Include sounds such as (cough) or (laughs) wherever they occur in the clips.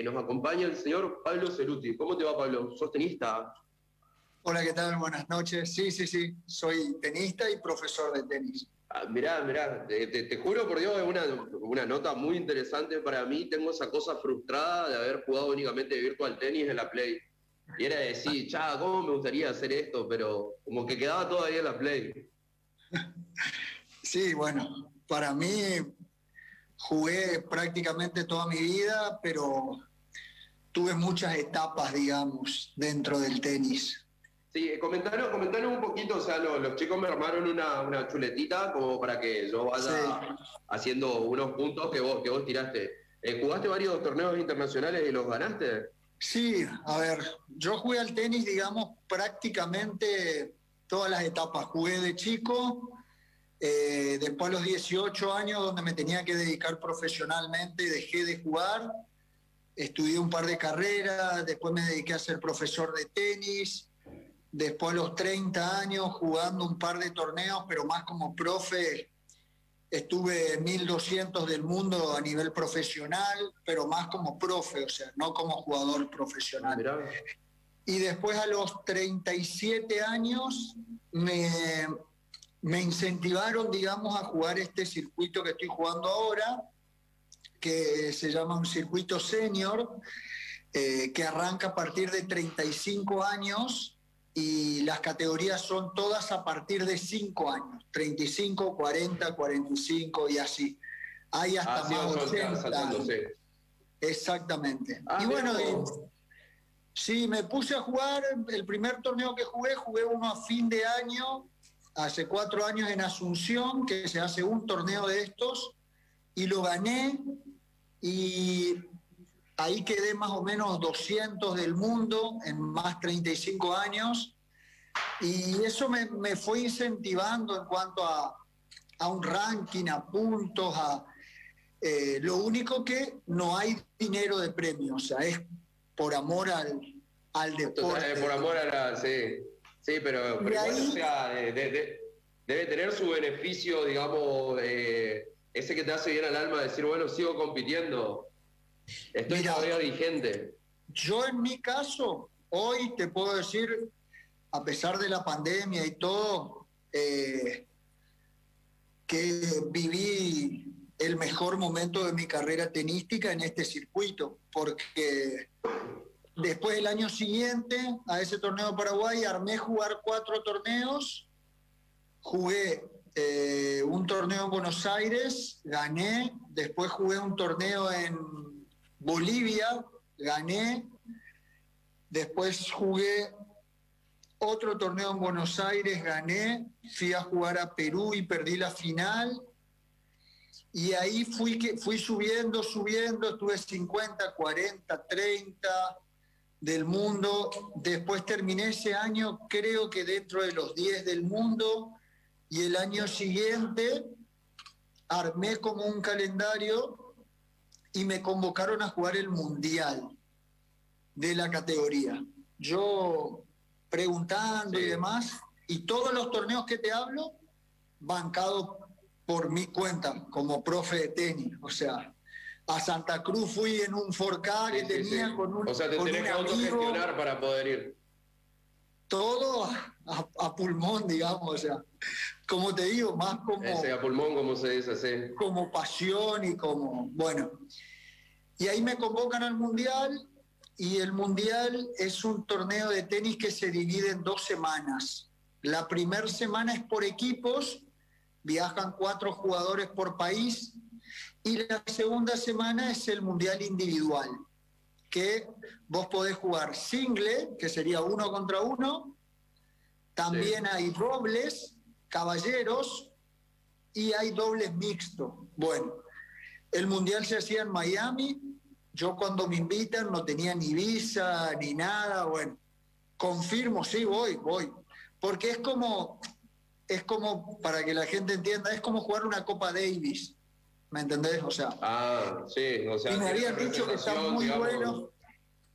eh, nos acompaña el señor Pablo Ceruti. ¿Cómo te va, Pablo? ¿Sos tenista? Hola, ¿qué tal? Buenas noches. Sí, sí, sí, soy tenista y profesor de tenis. Ah, mirá, mirá, te, juro por Dios, es una, una nota muy interesante para mí. Tengo esa cosa frustrada de haber jugado únicamente virtual tenis en la Play. Y era decir, (laughs) cha, ¿cómo me gustaría hacer esto? Pero como que quedaba todavía en la Play. Sí, bueno, para mí jugué prácticamente toda mi vida, pero tuve muchas etapas, digamos, dentro del tenis. Sí, comentanos, comentanos un poquito, o sea, los, chicos me armaron una, chuletita como para que yo vaya haciendo unos puntos que vos, que vos tiraste. Eh, ¿Jugaste varios torneos internacionales y los ganaste? Sí, a ver, yo jugué al tenis, digamos, prácticamente todas las etapas. Jugué de chico, eh, después a los 18 años, donde me tenía que dedicar profesionalmente, dejé de jugar, estudié un par de carreras, después me dediqué a ser profesor de tenis Después a los 30 años jugando un par de torneos, pero más como profe, estuve 1200 del mundo a nivel profesional, pero más como profe, o sea, no como jugador profesional. Y después a los 37 años me, me incentivaron, digamos, a jugar este circuito que estoy jugando ahora, que se llama un circuito senior, eh, que arranca a partir de 35 años y las categorías son todas a partir de 5 años, 35, 40, 45 y así. Hay hasta más de Exactamente. Ah, y bueno, sí, me puse a jugar, el primer torneo que jugué, jugué uno a fin de año, hace cuatro años en Asunción, que se hace un torneo de estos, y lo gané, y Ahí quedé más o menos 200 del mundo en más 35 años y eso me, fue incentivando en cuanto a, un ranking, a puntos, a... Eh, lo único que no hay dinero de premio, o sea, es por amor al, al deporte. por amor a la... Sí, sí pero, debe tener su beneficio, digamos, eh, ese que te hace bien al alma, decir, bueno, sigo compitiendo Estoy todavía vigente. Yo en mi caso, hoy te puedo decir, a pesar de la pandemia y todo, eh, que viví el mejor momento de mi carrera tenística en este circuito, porque después del año siguiente a ese torneo de Paraguay armé jugar cuatro torneos, jugué eh, un torneo en Buenos Aires, gané, después jugué un torneo en Bolivia, gané, después jugué otro torneo en Buenos Aires, gané, fui a jugar a Perú y perdí la final. Y ahí fui, que, fui subiendo, subiendo, estuve 50, 40, 30 del mundo. Después terminé ese año, creo que dentro de los 10 del mundo. Y el año siguiente armé como un calendario y me convocaron a jugar el Mundial de la categoría. Yo preguntando y demás, y todos los torneos que te hablo, bancado por mi cuenta como profe de tenis. O sea, a Santa Cruz fui en un forcar que tenía con un. O sea, te tenés que autogestionar para poder ir. Todo a, pulmón, digamos, o sea, como te digo, más como... Ese a pulmón, como se dice, sí. Como pasión y como, bueno. Y ahí me convocan al Mundial y el Mundial es un torneo de tenis que se divide en dos semanas. La primera semana es por equipos, viajan cuatro jugadores por país y la segunda semana es el Mundial individual, que vos podés jugar single, que sería uno contra uno, también hay dobles, caballeros, y hay dobles mixtos. Bueno, el mundial se hacía en Miami, yo cuando me invitan no tenía ni visa ni nada, bueno, confirmo, sí, voy, voy, porque es como, es como, para que la gente entienda, es como jugar una Copa Davis, ¿me entendés? O sea, ah, sí, o sea, y me habían dicho que está muy bueno.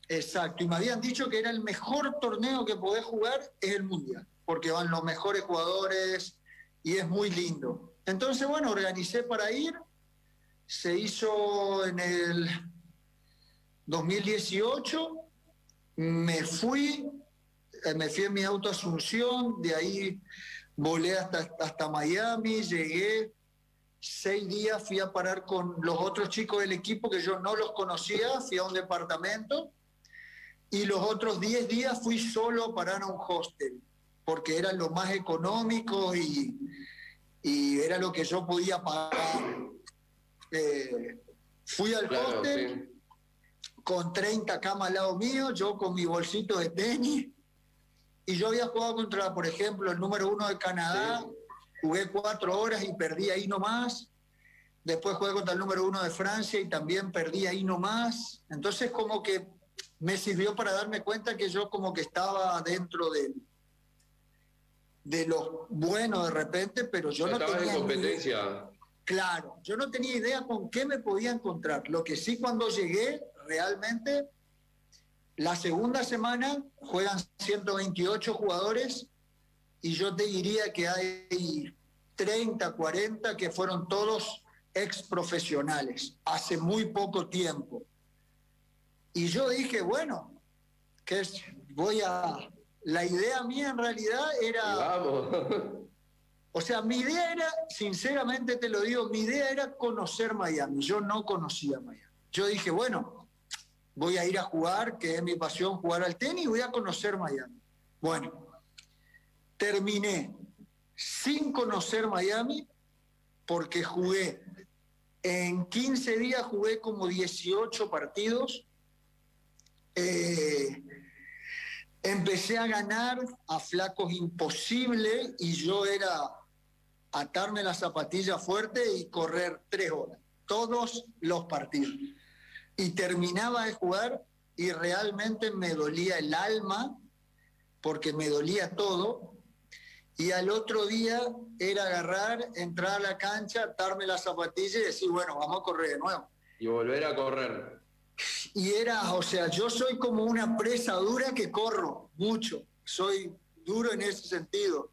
Exacto, y me habían dicho que era el mejor torneo que podés jugar, es el Mundial porque van los mejores jugadores y es muy lindo. Entonces, bueno, organicé para ir, se hizo en el 2018 me fui, eh, me fui en mi auto Asunción, de ahí volé hasta, hasta Miami, llegué. Seis días, fui a parar con los otros chicos del equipo que yo no los conocía, fui a un departamento. Y los otros diez días fui solo a parar a un hostel, porque era lo más económico y, y era lo que yo podía pagar. Eh, fui al hostel con 30 camas al lado mío, yo con mi bolsito de tenis, y yo había jugado contra, por ejemplo, el número uno de Canadá, jugué cuatro horas y perdí ahí nomás. Después jugué contra el número uno de Francia y también perdí ahí nomás. Entonces como que me sirvió para darme cuenta que yo como que estaba dentro de, de lo bueno de repente, pero yo no tenía... competencia. claro, yo no tenía idea con qué me podía encontrar. Lo que sí cuando llegué realmente, la segunda semana juegan 128 jugadores y yo te diría que hay 30, 40 que fueron todos ex profesionales, hace muy poco tiempo. Y yo dije, bueno, que voy a... La idea mía en realidad era... Vamos. O sea, mi idea era, sinceramente te lo digo, mi idea era conocer Miami. Yo no conocía Miami. Yo dije, bueno, voy a ir a jugar, que es mi pasión jugar al tenis, voy a conocer Miami. Bueno, terminé sin conocer Miami porque jugué, en 15 días jugué como 18 partidos. Eh, empecé a ganar a flacos imposible y yo era atarme la zapatilla fuerte y correr tres horas, todos los partidos y terminaba de jugar y realmente me dolía el alma porque me dolía todo. Y al otro día era agarrar, entrar a la cancha, darme la zapatilla y decir, bueno, vamos a correr de nuevo. Y volver a correr. Y era, o sea, yo soy como una presa dura que corro mucho. Soy duro en ese sentido.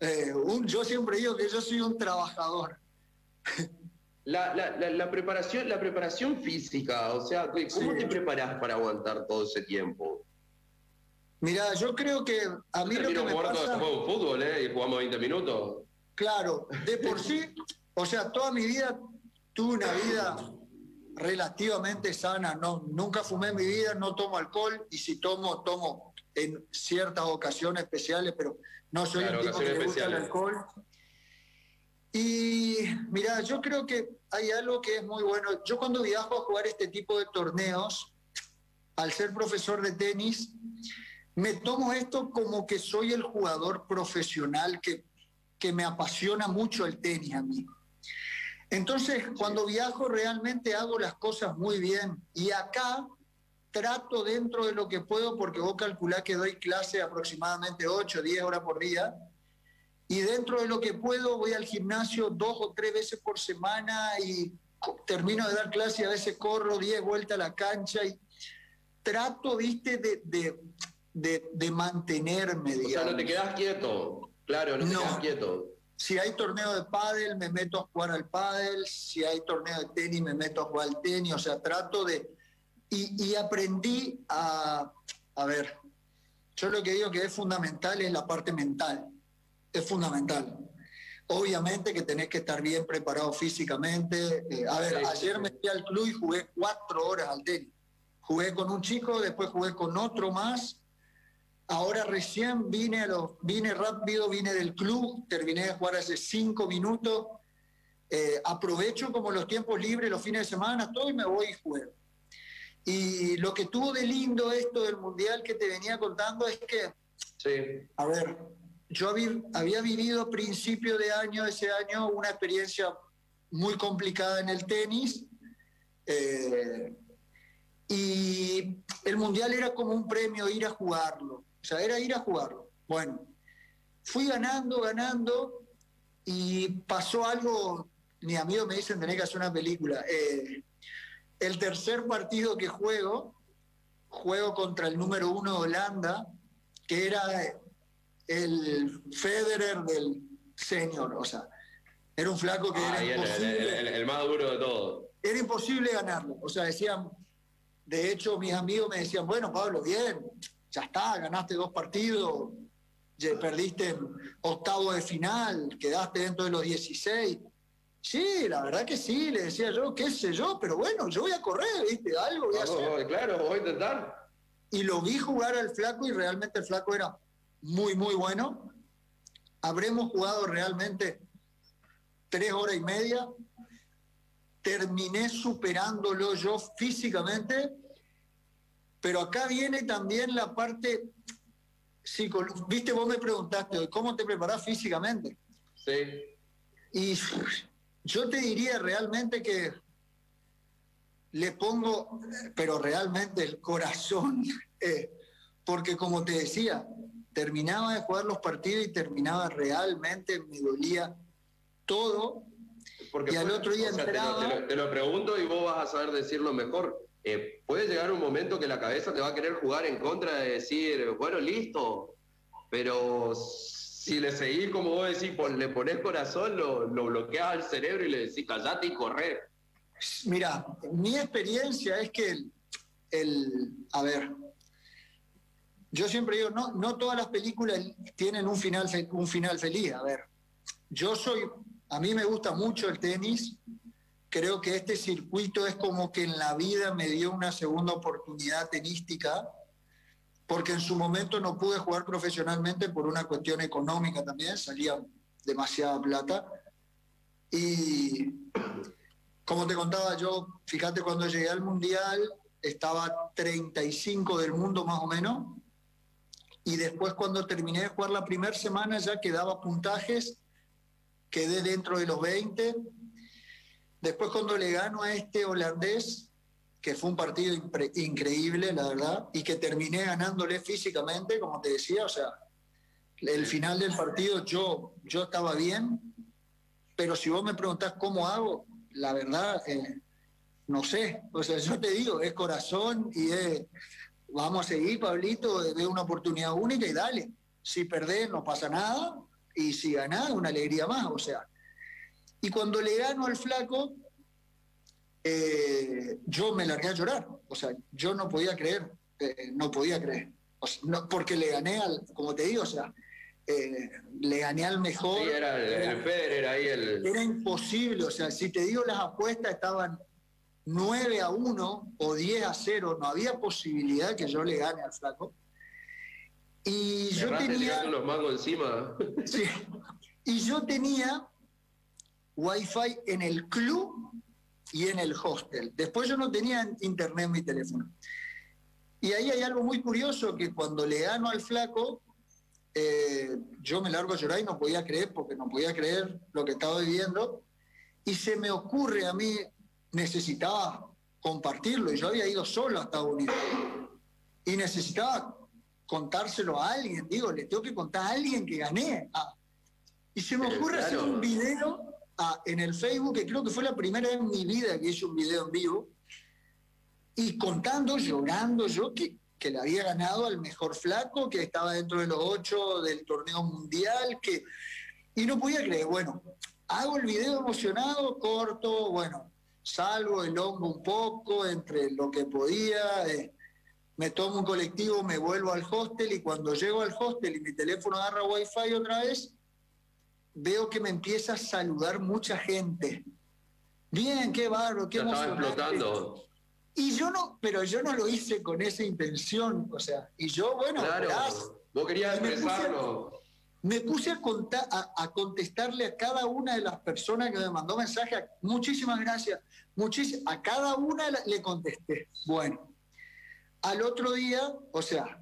Eh, un, yo siempre digo que yo soy un trabajador. (laughs) La, la, la, preparación, la preparación física, o sea, ¿cómo te preparas para aguantar todo ese tiempo? Mira, yo creo que a mí lo que me pasa... juego fútbol, ¿eh? Y jugamos 20 minutos. Claro, de por sí, o sea, toda mi vida tuve una vida relativamente sana. No, nunca fumé en mi vida, no tomo alcohol y si tomo, tomo en ciertas ocasiones especiales, pero no soy un tipo que le gusta el alcohol. Y mira, yo creo que hay algo que es muy bueno. Yo cuando viajo a jugar este tipo de torneos, al ser profesor de tenis, me tomo esto como que soy el jugador profesional que, que me apasiona mucho el tenis a mí. Entonces, cuando viajo realmente hago las cosas muy bien. Y acá trato dentro de lo que puedo, porque vos calculás que doy clase aproximadamente 8, 10 horas por día y dentro de lo que puedo voy al gimnasio dos o tres veces por semana y termino de dar clase y a veces corro diez vueltas a la cancha y trato, viste, de, de, de, mantenerme. O sea, no te quedas quieto, claro, no te quedas quieto. Si hay torneo de pádel, me meto a jugar al pádel. Si hay torneo de tenis, me meto a jugar al tenis. O sea, trato de... Y, y aprendí a... A ver, yo lo que digo que es fundamental es la parte mental es fundamental. Obviamente que tenés que estar bien preparado físicamente. Eh, a ver, ayer me fui al club y jugué cuatro horas al tenis. Jugué con un chico, después jugué con otro más. Ahora recién vine, a los, vine rápido, vine del club, terminé de jugar hace cinco minutos. Eh, aprovecho como los tiempos libres, los fines de semana, todo y me voy y juego. Y lo que tuvo de lindo esto del mundial que te venía contando es que, sí. a ver, yo había vivido a principio de año, ese año, una experiencia muy complicada en el tenis. Eh, y el mundial era como un premio ir a jugarlo. O sea, era ir a jugarlo. Bueno, fui ganando, ganando, y pasó algo. Mis amigos me dicen: tenés que hacer una película. Eh, el tercer partido que juego, juego contra el número uno de Holanda, que era el Federer del senior, o sea, era un flaco que era imposible. El, más duro de todo. Era imposible ganarlo, o sea, decían, De hecho, mis amigos me decían, bueno, Pablo, bien, ya está, ganaste dos partidos, perdiste octavo de final, quedaste dentro de los 16. Sí, la verdad que sí, le decía yo, qué sé yo, pero bueno, yo voy a correr, ¿viste? Algo voy a hacer. Claro, voy a intentar. Y lo vi jugar al flaco y realmente el flaco era muy, muy bueno. Habremos jugado realmente tres horas y media. Terminé superándolo yo físicamente, pero acá viene también la parte psicológica. Viste, vos me preguntaste, ¿cómo te preparás físicamente? Sí. Y yo te diría realmente que le pongo, pero realmente el corazón, (laughs) eh, porque como te decía, terminaba de jugar los partidos y terminaba realmente, me dolía todo. Porque y al otro día te, lo, pregunto y vos vas a saber decirlo mejor. Eh, puede llegar un momento que la cabeza te va a querer jugar en contra de decir, bueno, listo, pero si le seguís, como vos decís, le pones corazón, lo, lo bloqueas al cerebro y le decís, callate y corre. Mira, mi experiencia es que el, a ver, yo siempre digo, no, no todas las películas tienen un final, un final feliz. A ver, yo soy, a mí me gusta mucho el tenis. Creo que este circuito es como que en la vida me dio una segunda oportunidad tenística, porque en su momento no pude jugar profesionalmente por una cuestión económica también, salía demasiada plata. Y como te contaba yo, fíjate, cuando llegué al Mundial estaba 35 del mundo más o menos, y después cuando terminé de jugar la primera semana ya quedaba puntajes, quedé dentro de los 20. Después cuando le gano a este holandés, que fue un partido increíble, la verdad, y que terminé ganándole físicamente, como te decía, o sea, el final del partido yo, yo estaba bien, pero si vos me preguntás cómo hago, la verdad, eh, no sé. O sea, yo te digo, es corazón y es, vamos a seguir, Pablito, de una oportunidad única y dale. Si perdés, no pasa nada, y si ganás, una alegría más, o sea. Y cuando le gano al flaco, eh, yo me largué a llorar, o sea, yo no podía creer, eh, no podía creer, no, porque le gané al, como te digo, o sea, eh, le gané al mejor. Sí, era el, era ahí el... Era imposible, o sea, si te digo las apuestas estaban 9 a 1 o 10 a 0, no había posibilidad que yo le gane al flaco. Y yo tenía... los mangos encima. Sí, y yo tenía wifi en el club y en el hostel. Después yo no tenía internet en mi teléfono. Y ahí hay algo muy curioso, que cuando le gano al flaco, eh, yo me largo a llorar y no podía creer, porque no podía creer lo que estaba viviendo. Y se me ocurre a mí, necesitaba compartirlo, y yo había ido solo a Estados Unidos. Y necesitaba contárselo a alguien, digo, le tengo que contar a alguien que gané. Ah. Y se me ocurre hacer un video ah, en el Facebook, que creo que fue la primera vez en mi vida que hice un video en vivo, y contando, llorando, yo que que le había ganado al mejor flaco, que estaba dentro de los ocho del torneo mundial, que... Y no podía creer, bueno, hago el video emocionado, corto, bueno, salgo el hongo un poco entre lo que podía, eh, me tomo un colectivo, me vuelvo al hostel y cuando llego al hostel y mi teléfono agarra wifi otra vez, veo que me empieza a saludar mucha gente. Bien, qué barro, qué emocionante. explotando. Y yo no, pero yo no lo hice con esa intención, o sea, y yo, bueno, claro, vos querías expresarlo. Me puse a, contar, a, contestarle a cada una de las personas que me mandó mensaje, muchísimas gracias, a cada una le contesté. Bueno, al otro día, o sea,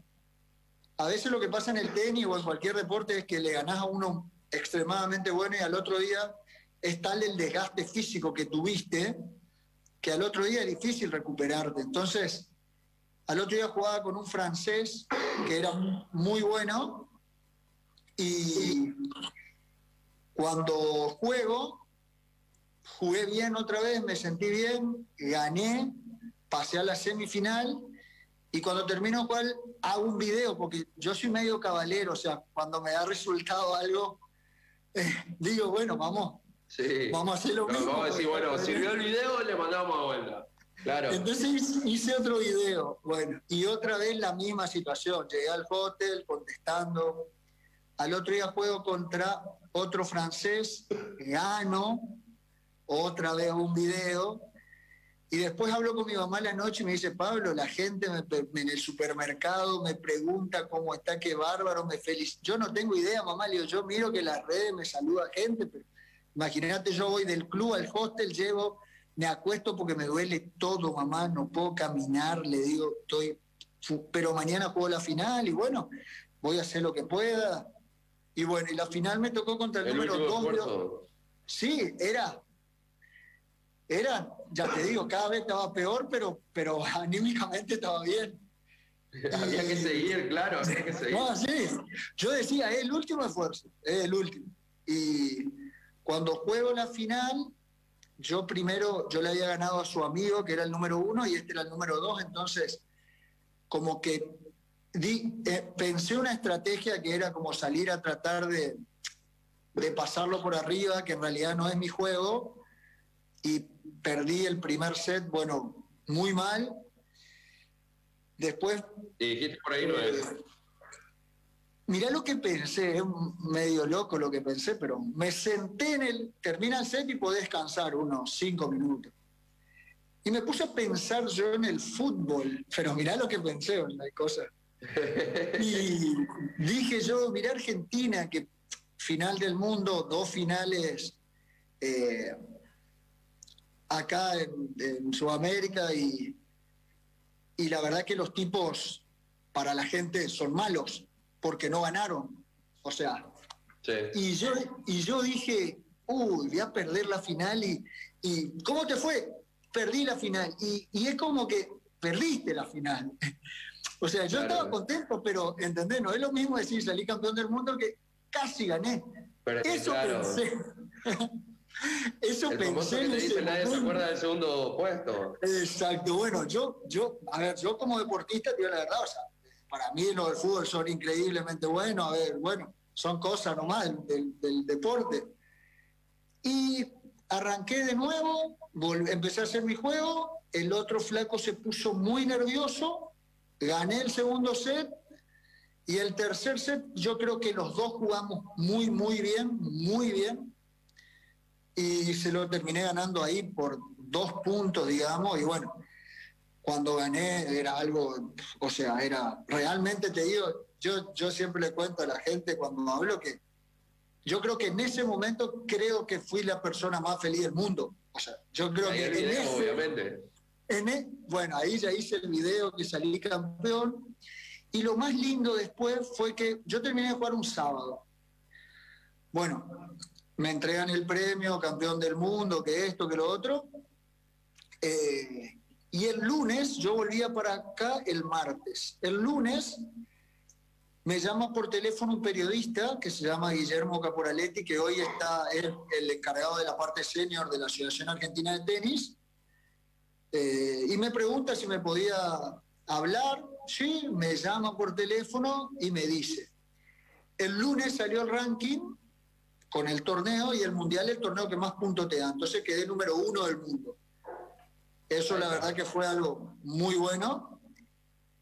a veces lo que pasa en el tenis o en cualquier deporte es que le ganás a uno extremadamente bueno y al otro día es tal el desgaste físico que tuviste que al otro día es difícil recuperarte. Entonces, al otro día jugaba con un francés que era muy bueno y cuando juego, jugué bien otra vez, me sentí bien, gané, pasé a la semifinal y cuando termino cual hago un video, porque yo soy medio caballero, o sea, cuando me da resultado algo, eh, (laughs) digo, bueno, vamos, Sí. Vamos a hacer lo mismo. Vamos a decir, bueno, si vio el video, le mandamos a vuelta. Claro. Entonces hice otro video, bueno, y otra vez la misma situación. Llegué al hotel contestando. Al otro día juego contra otro francés, gano, otra vez un video. Y después hablo con mi mamá la noche y me dice, Pablo, la gente en el supermercado me pregunta cómo está, qué bárbaro, me felicita. Yo no tengo idea, mamá, le digo, yo miro que las redes me saluda gente, pero imagínate, yo voy del club al hostel, llevo, me acuesto porque me duele todo, mamá, no puedo caminar, le digo, estoy, pero mañana juego la final y bueno, voy a hacer lo que pueda. Y bueno, y la final me tocó contra el, número 2. Sí, era era, ya te digo, cada vez estaba peor, pero, pero (laughs) anímicamente estaba bien. (laughs) había que seguir, claro, había que seguir. No, sí, yo decía, es el último esfuerzo, es el último. Y cuando juego la final, yo primero, yo le había ganado a su amigo, que era el número uno, y este era el número dos, entonces, como que di, eh, pensé una estrategia que era como salir a tratar de, de pasarlo por arriba, que en realidad no es mi juego, y perdí el primer set, bueno, muy mal. Después... dijiste por ahí no es. Eh, mirá lo que pensé, es medio loco lo que pensé, pero me senté en el... Termina el set y podés descansar unos cinco minutos. Y me puse a pensar yo en el fútbol, pero mirá lo que pensé, hay cosas. (laughs) Y dije yo, mirá Argentina, que final del mundo, dos finales eh, acá en, Sudamérica y, y la verdad que los tipos para la gente son malos porque no ganaron. O sea, y, yo, y yo dije, uy, voy a perder la final y, y ¿cómo te fue? Perdí la final. Y, y, es como que perdiste la final. (laughs) o sea, yo estaba contento, pero ¿entendés? No es lo mismo decir salí campeón del mundo que casi gané. Eso pensé. (laughs) (laughs) Eso pensé. nadie se acuerda del segundo puesto. Exacto. Bueno, yo, yo, a ver, yo como deportista, digo la verdad, o sea, para mí los del fútbol son increíblemente buenos. A ver, bueno, son cosas nomás del, del deporte. Y arranqué de nuevo, empecé a hacer mi juego. El otro flaco se puso muy nervioso. Gané el segundo set. Y el tercer set, yo creo que los dos jugamos muy, muy bien, muy bien y se lo terminé ganando ahí por dos puntos, digamos, y bueno, cuando gané era algo, o sea, era realmente, te digo, yo, yo siempre le cuento a la gente cuando hablo que yo creo que en ese momento creo que fui la persona más feliz del mundo. O sea, yo creo que en ese, obviamente. En e, bueno, ahí ya hice el video que salí campeón. Y lo más lindo después fue que yo terminé de jugar un sábado. Bueno, me entregan el premio, campeón del mundo, que esto, que lo otro. Eh, y el lunes, yo volvía para acá el martes. El lunes me llama por teléfono un periodista que se llama Guillermo Caporaletti, que hoy está el, encargado de la parte senior de la Asociación Argentina de Tenis, eh, y me pregunta si me podía hablar. Sí, me llama por teléfono y me dice, el lunes salió el ranking con el torneo y el mundial el torneo que más puntos te da. Entonces quedé número uno del mundo. Eso la verdad que fue algo muy bueno.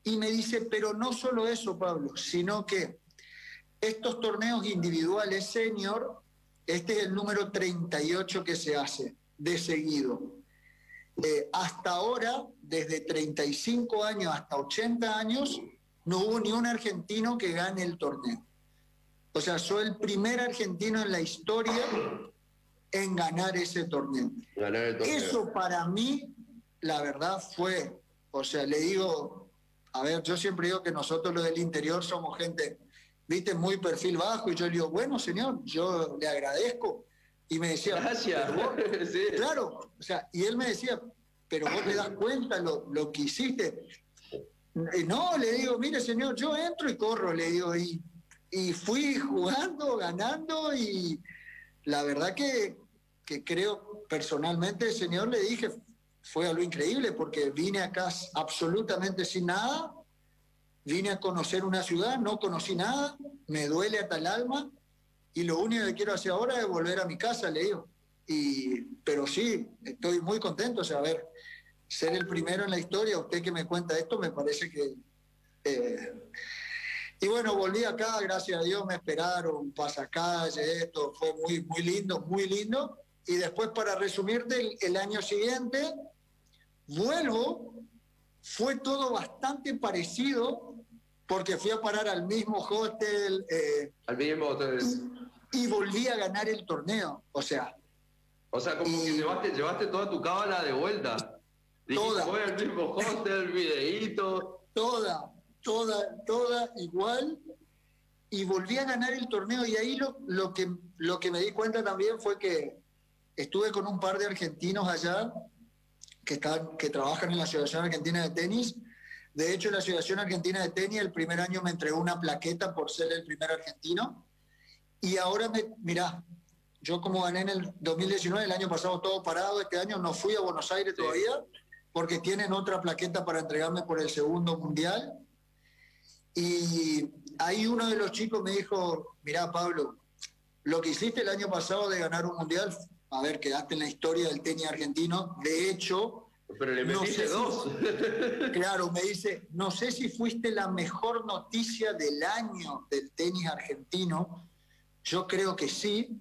Y me dice, pero no solo eso, Pablo, sino que estos torneos individuales senior, este es el número 38 que se hace de seguido. Eh, hasta ahora, desde 35 años hasta 80 años, no hubo ni un argentino que gane el torneo. O sea, soy el primer argentino en la historia en ganar ese torneo. Eso para mí, la verdad, fue, o sea, le digo, a ver, yo siempre digo que nosotros los del interior somos gente, viste, muy perfil bajo, y yo le digo, bueno, señor, yo le agradezco. Y me decía, gracias. (laughs) Claro, o sea, y él me decía, pero vos te das cuenta lo, lo que hiciste. No, le digo, mire, señor, yo entro y corro, le digo, y y fui jugando, ganando y la verdad que, creo personalmente, señor, le dije, fue algo increíble porque vine acá absolutamente sin nada, vine a conocer una ciudad, no conocí nada, me duele hasta el alma y lo único que quiero hacer ahora es volver a mi casa, le digo. Y, pero sí, estoy muy contento, o a ver, ser el primero en la historia. Usted que me cuenta esto, me parece que... Eh, y bueno, volví acá, gracias a Dios me esperaron, pasacalle, esto fue muy, muy lindo, muy lindo. Y después, para resumirte, el, año siguiente vuelvo, fue todo bastante parecido, porque fui a parar al mismo hotel. Eh, al mismo hotel. Y, volví a ganar el torneo, o sea. O sea, como que llevaste, llevaste toda tu cábala de vuelta. toda. Fue al mismo hotel, videíto. Toda, toda, toda igual y volví a ganar el torneo y ahí lo, lo, que, lo que me di cuenta también fue que estuve con un par de argentinos allá que, están, que trabajan en la Asociación Argentina de Tenis. De hecho, la Asociación Argentina de Tenis el primer año me entregó una plaqueta por ser el primer argentino. Y ahora, me, mirá, yo como gané en el 2019, el año pasado todo parado, este año no fui a Buenos Aires todavía, porque tienen otra plaqueta para entregarme por el segundo mundial. Y ahí uno de los chicos me dijo, mirá Pablo, lo que hiciste el año pasado de ganar un mundial, a ver, quedaste en la historia del tenis argentino, de hecho... Pero le metiste dos. (laughs) claro, me dice, no sé si fuiste la mejor noticia del año del tenis argentino, yo creo que sí,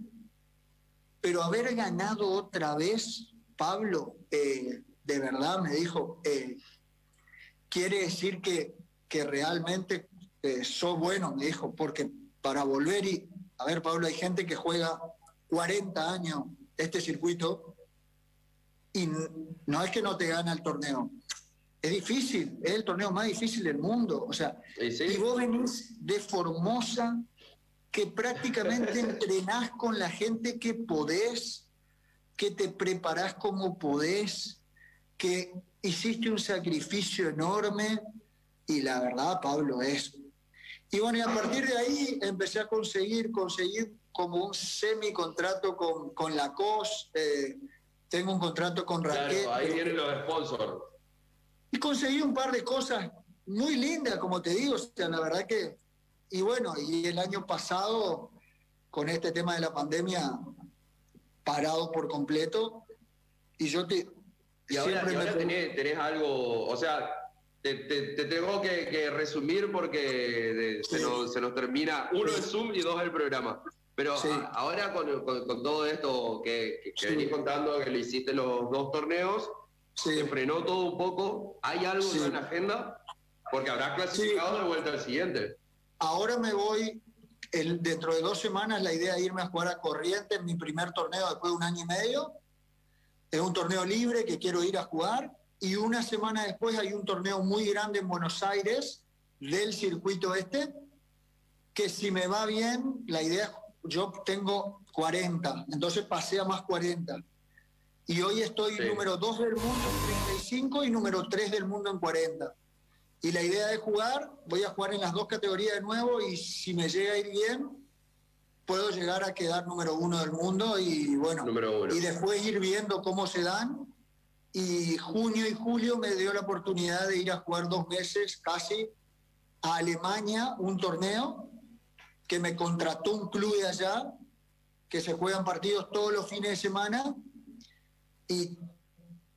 pero haber ganado otra vez, Pablo, eh, de verdad me dijo, eh, quiere decir que que realmente eh, sos bueno, me dijo, porque para volver y, a ver, Pablo, hay gente que juega 40 años este circuito y no es que no te gana el torneo. Es difícil, es el torneo más difícil del mundo. O sea, y vos venís de Formosa, que prácticamente entrenás (laughs) con la gente que podés, que te preparás como podés, que hiciste un sacrificio enorme y la verdad, Pablo, es... Y bueno, y a partir de ahí empecé a conseguir, conseguir como un semi-contrato con, con la COS, eh, tengo un contrato con Raquel. ahí vienen los sponsors. Y conseguí un par de cosas muy lindas, como te digo, o sea, la verdad que... Y bueno, y el año pasado, con este tema de la pandemia, parado por completo, y yo te... Y ahora, tenés, tenés algo, o sea, te, tengo que, resumir porque se, nos, termina, uno el Zoom y dos el programa. Pero ahora con, todo esto que, que venís contando, que le hiciste los dos torneos, se frenó todo un poco. ¿Hay algo en la agenda? Porque habrá clasificado de vuelta al siguiente. Ahora me voy, el, dentro de dos semanas la idea es irme a jugar a Corrientes, mi primer torneo después de un año y medio. Es un torneo libre que quiero ir a jugar y una semana después hay un torneo muy grande en Buenos Aires del circuito este, que si me va bien, la idea, yo tengo 40, entonces pasé a más 40. Y hoy estoy número 2 del mundo en 35 y número 3 del mundo en 40. Y la idea de jugar, voy a jugar en las dos categorías de nuevo y si me llega a ir bien, puedo llegar a quedar número uno del mundo y bueno, y después ir viendo cómo se dan y junio y julio me dio la oportunidad de ir a jugar dos meses casi a Alemania, un torneo que me contrató un club de allá, que se juegan partidos todos los fines de semana y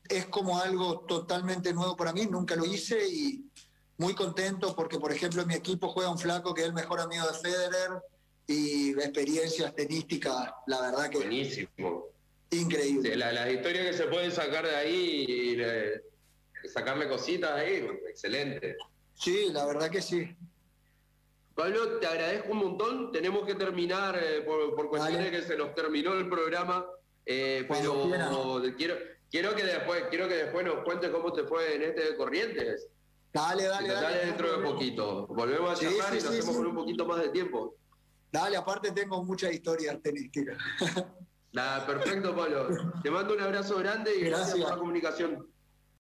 es como algo totalmente nuevo para mí, nunca lo hice y muy contento porque, por ejemplo, en mi equipo juega un flaco que es el mejor amigo de Federer y experiencias tenísticas, la verdad que... Buenísimo. Increíble. las historias que se pueden sacar de ahí y sacarle cositas ahí, excelente. Sí, la verdad que sí. Pablo, te agradezco un montón. Tenemos que terminar eh, por, por, cuestiones que se nos terminó el programa, eh, pero quiero, quiero que después quiero que después nos cuentes cómo te fue en este de Corrientes. Dale, dale, dale. dentro de poquito. Volvemos a charlar y lo hacemos con un poquito más de tiempo. Dale, aparte tengo muchas historias tenísticas. (laughs) Nada, perfecto, Pablo. Te mando un abrazo grande y gracias, por la comunicación.